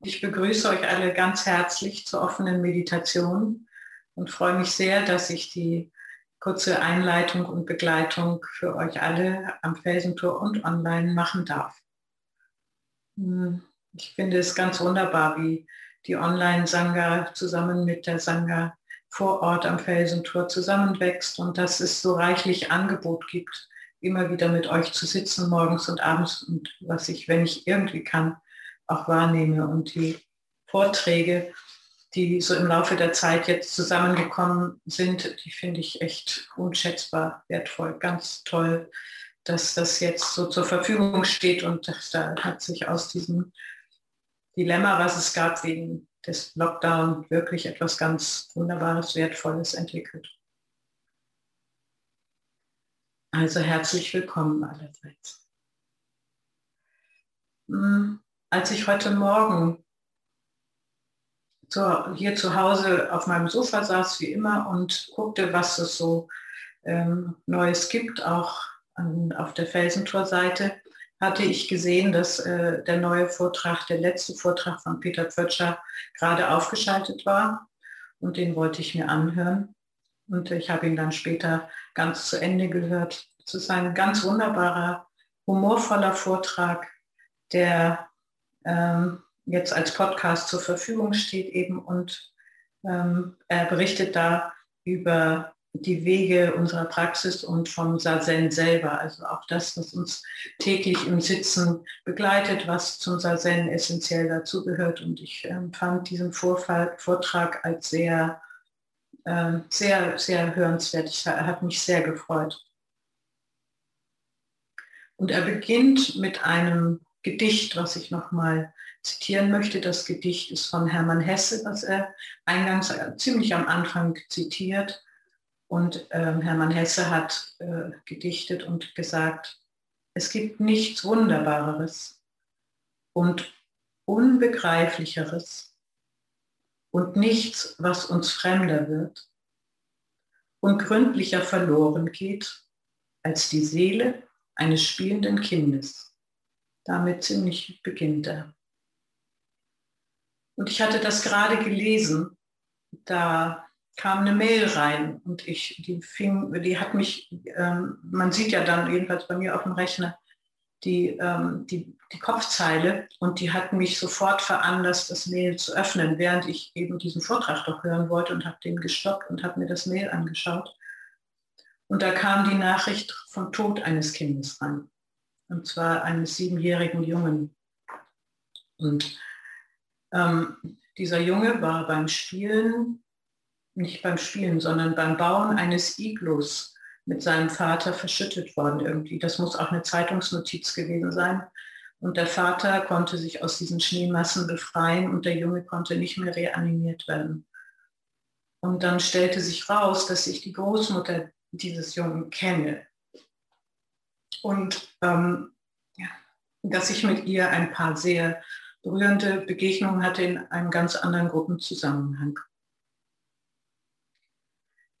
Ich begrüße euch alle ganz herzlich zur offenen Meditation und freue mich sehr, dass ich die kurze Einleitung und Begleitung für euch alle am Felsentor und online machen darf. Hm, ich finde es ganz wunderbar, wie die Online-Sangha zusammen mit der Sangha vor Ort am Felsentor zusammenwächst und dass es so reichlich Angebot gibt, immer wieder mit euch zu sitzen, morgens und abends und was ich, wenn ich irgendwie kann, auch wahrnehme. Und die Vorträge, die so im Laufe der Zeit jetzt zusammengekommen sind, die finde ich echt unschätzbar wertvoll, ganz toll, dass das jetzt so zur Verfügung steht und dass da hat sich aus diesem Dilemma, was es gab wegen des Lockdown, wirklich etwas ganz Wunderbares, Wertvolles entwickelt. Also herzlich willkommen allerseits. Hm als ich heute Morgen zu, hier zu Hause auf meinem Sofa saß, wie immer, und guckte, was es so ähm, Neues gibt, auch an, auf der Felsentorseite, hatte ich gesehen, dass äh, der neue Vortrag, der letzte Vortrag von Peter Pfötscher gerade aufgeschaltet war. Und den wollte ich mir anhören. Und ich habe ihn dann später ganz zu Ende gehört. Es ist ein ganz wunderbarer, humorvoller Vortrag, der ähm, jetzt als Podcast zur Verfügung steht eben und ähm, er berichtet da über die Wege unserer Praxis und vom Sazen selber, also auch das, was uns täglich im Sitzen begleitet, was zum Sazen essentiell dazugehört. Und ich ähm, fand diesen Vorfall, Vortrag als sehr, äh, sehr, sehr hörenswert. Ich, er hat mich sehr gefreut. Und er beginnt mit einem Gedicht, was ich nochmal zitieren möchte. Das Gedicht ist von Hermann Hesse, was er eingangs äh, ziemlich am Anfang zitiert. Und ähm, Hermann Hesse hat äh, gedichtet und gesagt, es gibt nichts Wunderbareres und Unbegreiflicheres und nichts, was uns fremder wird und gründlicher verloren geht als die Seele eines spielenden Kindes damit ziemlich beginnt er. Und ich hatte das gerade gelesen, da kam eine Mail rein und ich, die fing, die hat mich, ähm, man sieht ja dann jedenfalls bei mir auf dem Rechner, die, ähm, die, die Kopfzeile und die hat mich sofort veranlasst, das Mail zu öffnen, während ich eben diesen Vortrag doch hören wollte und habe den gestoppt und habe mir das Mail angeschaut. Und da kam die Nachricht vom Tod eines Kindes rein und zwar eines siebenjährigen Jungen. Und ähm, dieser Junge war beim Spielen, nicht beim Spielen, sondern beim Bauen eines Iglus mit seinem Vater verschüttet worden irgendwie. Das muss auch eine Zeitungsnotiz gewesen sein. Und der Vater konnte sich aus diesen Schneemassen befreien und der Junge konnte nicht mehr reanimiert werden. Und dann stellte sich raus, dass ich die Großmutter dieses Jungen kenne. Und ähm, dass ich mit ihr ein paar sehr berührende Begegnungen hatte in einem ganz anderen Gruppenzusammenhang.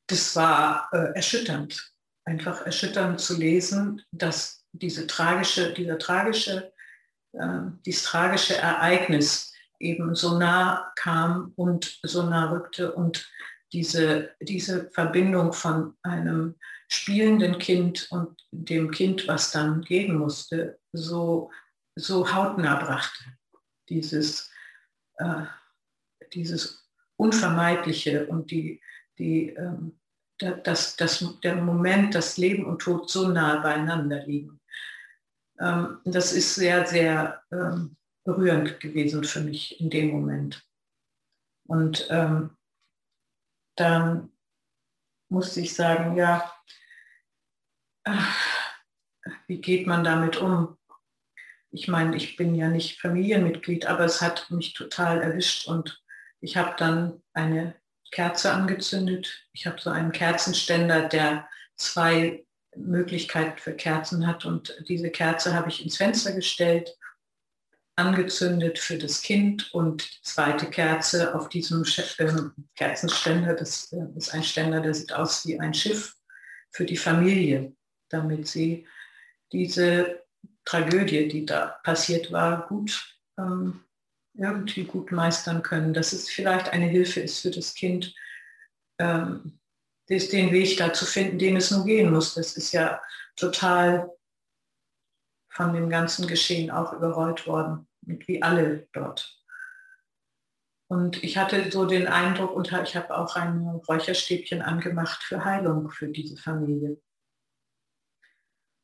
Das war äh, erschütternd, einfach erschütternd zu lesen, dass diese tragische, dieser tragische, äh, dieses tragische Ereignis eben so nah kam und so nah rückte und diese, diese Verbindung von einem spielenden Kind und dem Kind, was dann gehen musste, so, so hautnah brachte. Dieses, äh, dieses Unvermeidliche und die, die, ähm, das, das, der Moment, dass Leben und Tod so nah beieinander liegen. Ähm, das ist sehr, sehr ähm, berührend gewesen für mich in dem Moment. Und ähm, dann musste ich sagen, ja, wie geht man damit um? Ich meine, ich bin ja nicht Familienmitglied, aber es hat mich total erwischt und ich habe dann eine Kerze angezündet. Ich habe so einen Kerzenständer, der zwei Möglichkeiten für Kerzen hat und diese Kerze habe ich ins Fenster gestellt, angezündet für das Kind und die zweite Kerze auf diesem ähm, Kerzenständer, das äh, ist ein Ständer, der sieht aus wie ein Schiff für die Familie damit sie diese Tragödie, die da passiert war, gut ähm, irgendwie gut meistern können, dass es vielleicht eine Hilfe ist für das Kind, ähm, den Weg da zu finden, den es nun gehen muss. Das ist ja total von dem ganzen Geschehen auch überrollt worden, wie alle dort. Und ich hatte so den Eindruck, und ich habe auch ein Räucherstäbchen angemacht für Heilung für diese Familie.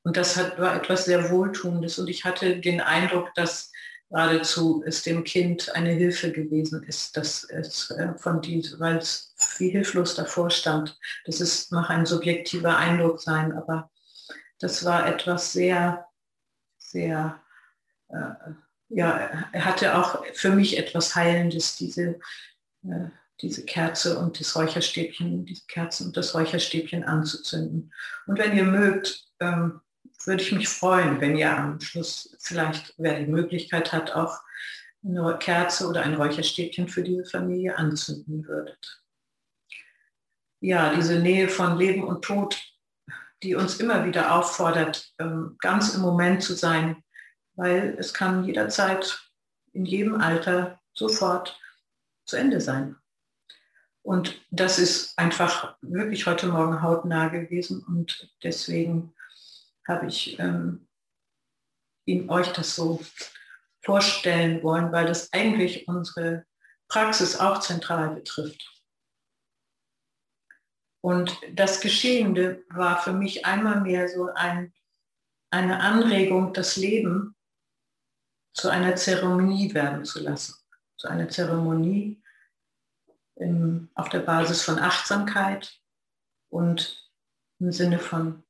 Und das hat, war etwas sehr Wohltuendes. Und ich hatte den Eindruck, dass geradezu es dem Kind eine Hilfe gewesen ist, dass es äh, von diesem, weil es wie hilflos davor stand. Das ist, mag ein subjektiver Eindruck sein, aber das war etwas sehr, sehr äh, ja, er hatte auch für mich etwas Heilendes, diese, äh, diese Kerze und das Räucherstäbchen, diese Kerzen und das Räucherstäbchen anzuzünden. Und wenn ihr mögt, ähm, würde ich mich freuen, wenn ihr am Schluss vielleicht, wer die Möglichkeit hat, auch eine Kerze oder ein Räucherstäbchen für diese Familie anzünden würdet. Ja, diese Nähe von Leben und Tod, die uns immer wieder auffordert, ähm, ganz im Moment zu sein, weil es kann jederzeit in jedem Alter sofort zu Ende sein. Und das ist einfach wirklich heute Morgen hautnah gewesen und deswegen habe ich ähm, Ihnen euch das so vorstellen wollen, weil das eigentlich unsere Praxis auch zentral betrifft. Und das Geschehende war für mich einmal mehr so ein, eine Anregung, das Leben zu einer Zeremonie werden zu lassen. Zu einer Zeremonie im, auf der Basis von Achtsamkeit und im Sinne von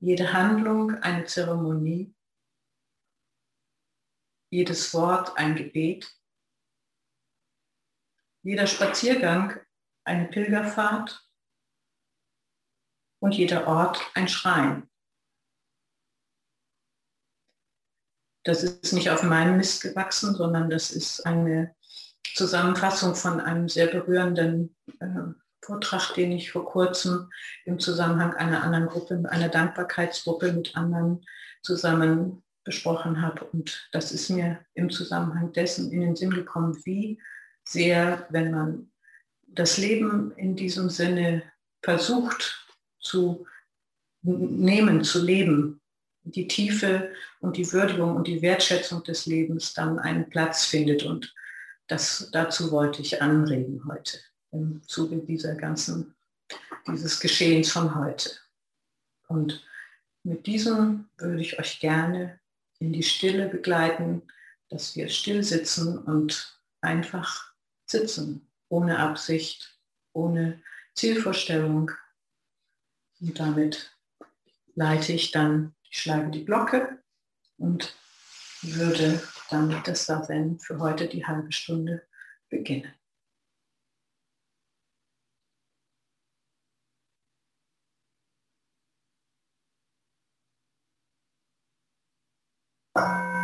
jede Handlung eine Zeremonie, jedes Wort ein Gebet, jeder Spaziergang eine Pilgerfahrt und jeder Ort ein Schrein. Das ist nicht auf meinem Mist gewachsen, sondern das ist eine Zusammenfassung von einem sehr berührenden äh, Vortrag, den ich vor kurzem im Zusammenhang einer anderen Gruppe, einer Dankbarkeitsgruppe mit anderen zusammen besprochen habe. Und das ist mir im Zusammenhang dessen in den Sinn gekommen, wie sehr, wenn man das Leben in diesem Sinne versucht zu nehmen, zu leben, die Tiefe und die Würdigung und die Wertschätzung des Lebens dann einen Platz findet. Und das, dazu wollte ich anregen heute im Zuge dieser ganzen, dieses Geschehens von heute. Und mit diesem würde ich euch gerne in die Stille begleiten, dass wir still sitzen und einfach sitzen, ohne Absicht, ohne Zielvorstellung. Und damit leite ich dann ich schlage die Glocke und würde dann das Sazen für heute die halbe Stunde beginnen. Thank